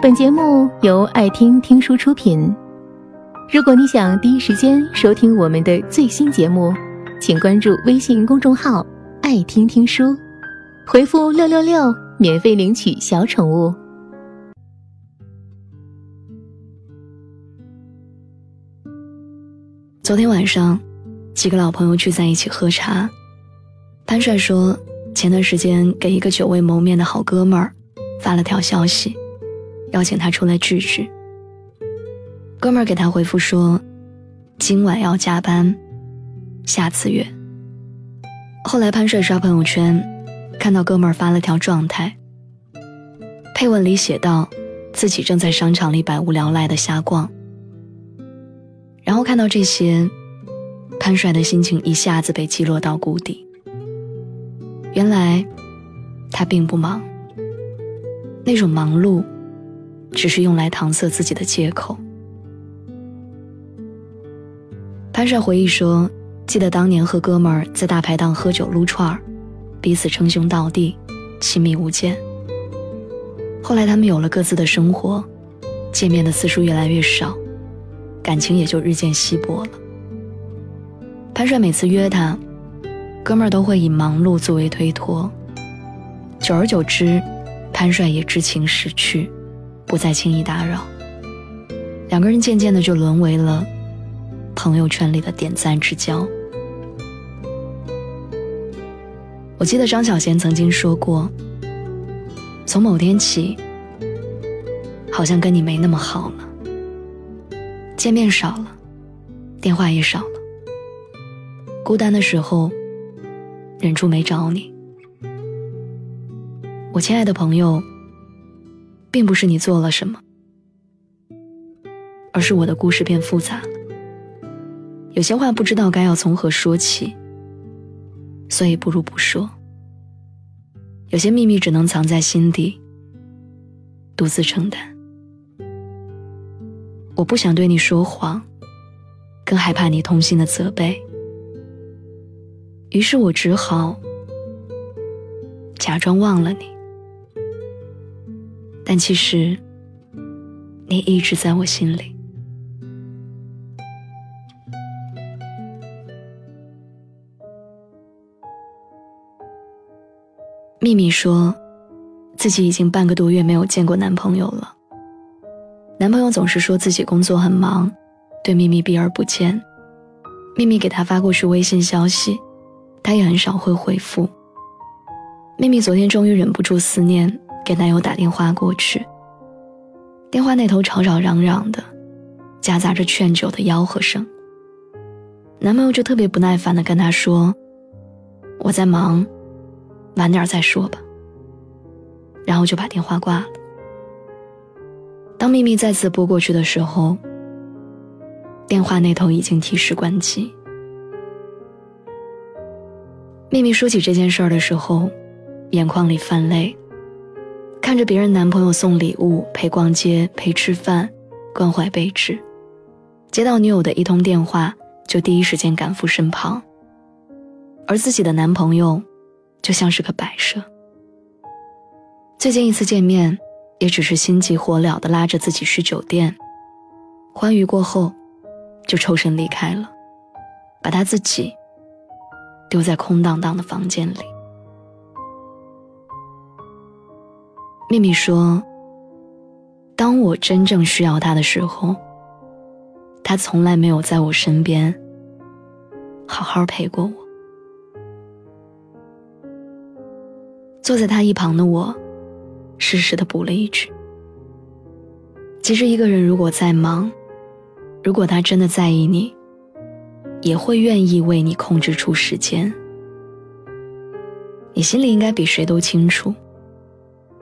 本节目由爱听听书出品。如果你想第一时间收听我们的最新节目，请关注微信公众号“爱听听书”，回复“六六六”免费领取小宠物。昨天晚上，几个老朋友聚在一起喝茶。潘帅说，前段时间给一个久未谋面的好哥们儿发了条消息。邀请他出来聚聚。哥们儿给他回复说：“今晚要加班，下次约。”后来潘帅刷朋友圈，看到哥们儿发了条状态，配文里写道：“自己正在商场里百无聊赖的瞎逛。”然后看到这些，潘帅的心情一下子被击落到谷底。原来，他并不忙，那种忙碌。只是用来搪塞自己的借口。潘帅回忆说：“记得当年和哥们儿在大排档喝酒撸串儿，彼此称兄道弟，亲密无间。后来他们有了各自的生活，见面的次数越来越少，感情也就日渐稀薄了。潘帅每次约他，哥们儿都会以忙碌作为推脱。久而久之，潘帅也知情识趣。”不再轻易打扰，两个人渐渐的就沦为了朋友圈里的点赞之交。我记得张小娴曾经说过：“从某天起，好像跟你没那么好了，见面少了，电话也少了，孤单的时候，忍住没找你。”我亲爱的朋友。并不是你做了什么，而是我的故事变复杂了。有些话不知道该要从何说起，所以不如不说。有些秘密只能藏在心底，独自承担。我不想对你说谎，更害怕你痛心的责备，于是我只好假装忘了你。但其实，你一直在我心里。秘密说，自己已经半个多月没有见过男朋友了。男朋友总是说自己工作很忙，对秘密避而不见。秘密给他发过去微信消息，他也很少会回复。秘密昨天终于忍不住思念。给男友打电话过去，电话那头吵吵嚷嚷的，夹杂着劝酒的吆喝声。男朋友就特别不耐烦的跟她说：“我在忙，晚点再说吧。”然后就把电话挂了。当秘密再次拨过去的时候，电话那头已经提示关机。秘密说起这件事儿的时候，眼眶里泛泪。看着别人男朋友送礼物、陪逛街、陪吃饭、关怀备至，接到女友的一通电话就第一时间赶赴身旁，而自己的男朋友就像是个摆设。最近一次见面，也只是心急火燎地拉着自己去酒店，欢愉过后，就抽身离开了，把他自己丢在空荡荡的房间里。秘密说：“当我真正需要他的时候，他从来没有在我身边好好陪过我。”坐在他一旁的我，适时的补了一句：“其实一个人如果再忙，如果他真的在意你，也会愿意为你控制出时间。你心里应该比谁都清楚。”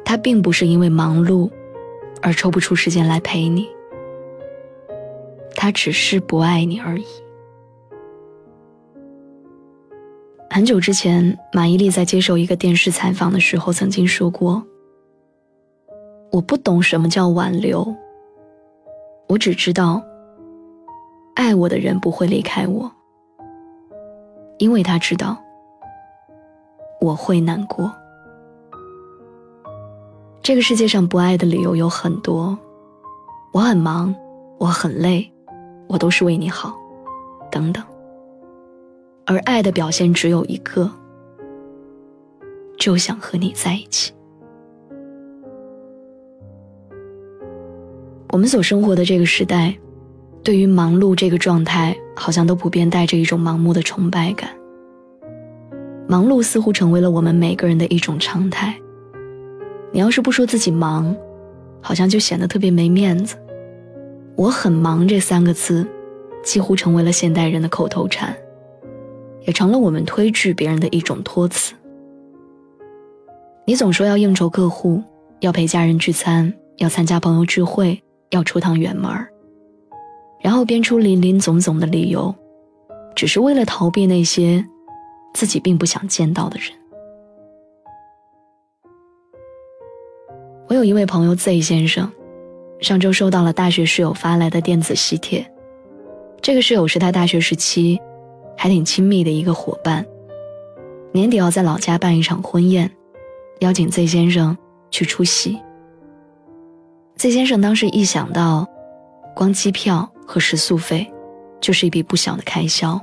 他并不是因为忙碌而抽不出时间来陪你，他只是不爱你而已。很久之前，马伊琍在接受一个电视采访的时候曾经说过：“我不懂什么叫挽留，我只知道，爱我的人不会离开我，因为他知道我会难过。”这个世界上不爱的理由有很多，我很忙，我很累，我都是为你好，等等。而爱的表现只有一个，就想和你在一起。我们所生活的这个时代，对于忙碌这个状态，好像都普遍带着一种盲目的崇拜感。忙碌似乎成为了我们每个人的一种常态。你要是不说自己忙，好像就显得特别没面子。我很忙这三个字，几乎成为了现代人的口头禅。也成了我们推拒别人的一种托词。你总说要应酬客户，要陪家人聚餐，要参加朋友聚会，要出趟远门然后编出林林总总的理由，只是为了逃避那些自己并不想见到的人。我有一位朋友 Z 先生，上周收到了大学室友发来的电子喜帖，这个室友是他大学时期。还挺亲密的一个伙伴，年底要在老家办一场婚宴，邀请 Z 先生去出席。Z 先生当时一想到，光机票和食宿费，就是一笔不小的开销，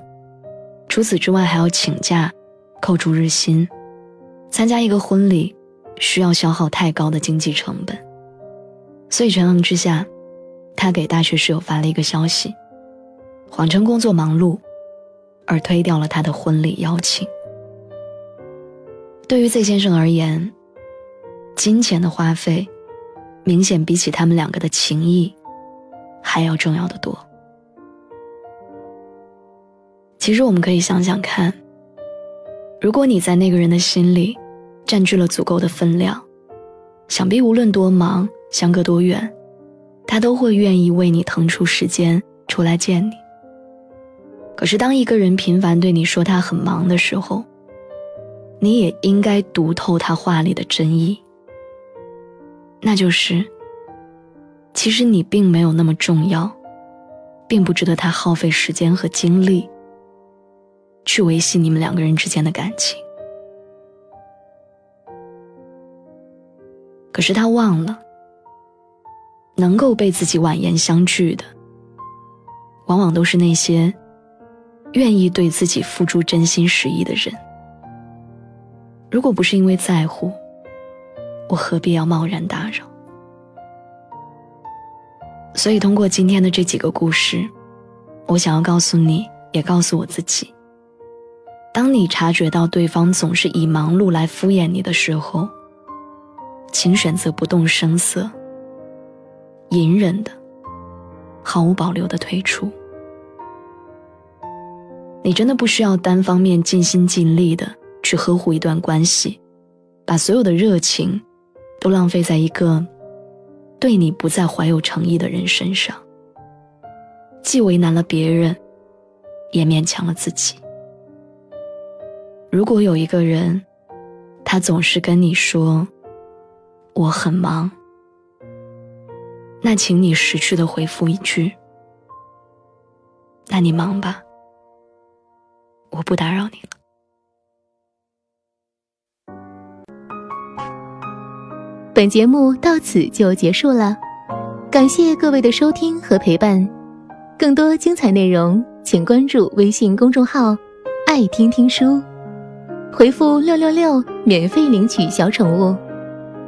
除此之外还要请假，扣除日薪，参加一个婚礼，需要消耗太高的经济成本，所以权衡之下，他给大学室友发了一个消息，谎称工作忙碌。而推掉了他的婚礼邀请。对于 Z 先生而言，金钱的花费明显比起他们两个的情谊还要重要的多。其实我们可以想想看，如果你在那个人的心里占据了足够的分量，想必无论多忙，相隔多远，他都会愿意为你腾出时间出来见你。可是，当一个人频繁对你说他很忙的时候，你也应该读透他话里的真意。那就是，其实你并没有那么重要，并不值得他耗费时间和精力去维系你们两个人之间的感情。可是他忘了，能够被自己婉言相拒的，往往都是那些。愿意对自己付出真心实意的人，如果不是因为在乎，我何必要贸然打扰？所以，通过今天的这几个故事，我想要告诉你，也告诉我自己：当你察觉到对方总是以忙碌来敷衍你的时候，请选择不动声色、隐忍的、毫无保留的退出。你真的不需要单方面尽心尽力的去呵护一段关系，把所有的热情都浪费在一个对你不再怀有诚意的人身上，既为难了别人，也勉强了自己。如果有一个人，他总是跟你说我很忙，那请你识趣的回复一句：“那你忙吧。”我不打扰你了。本节目到此就结束了，感谢各位的收听和陪伴。更多精彩内容，请关注微信公众号“爱听听书”，回复“六六六”免费领取小宠物。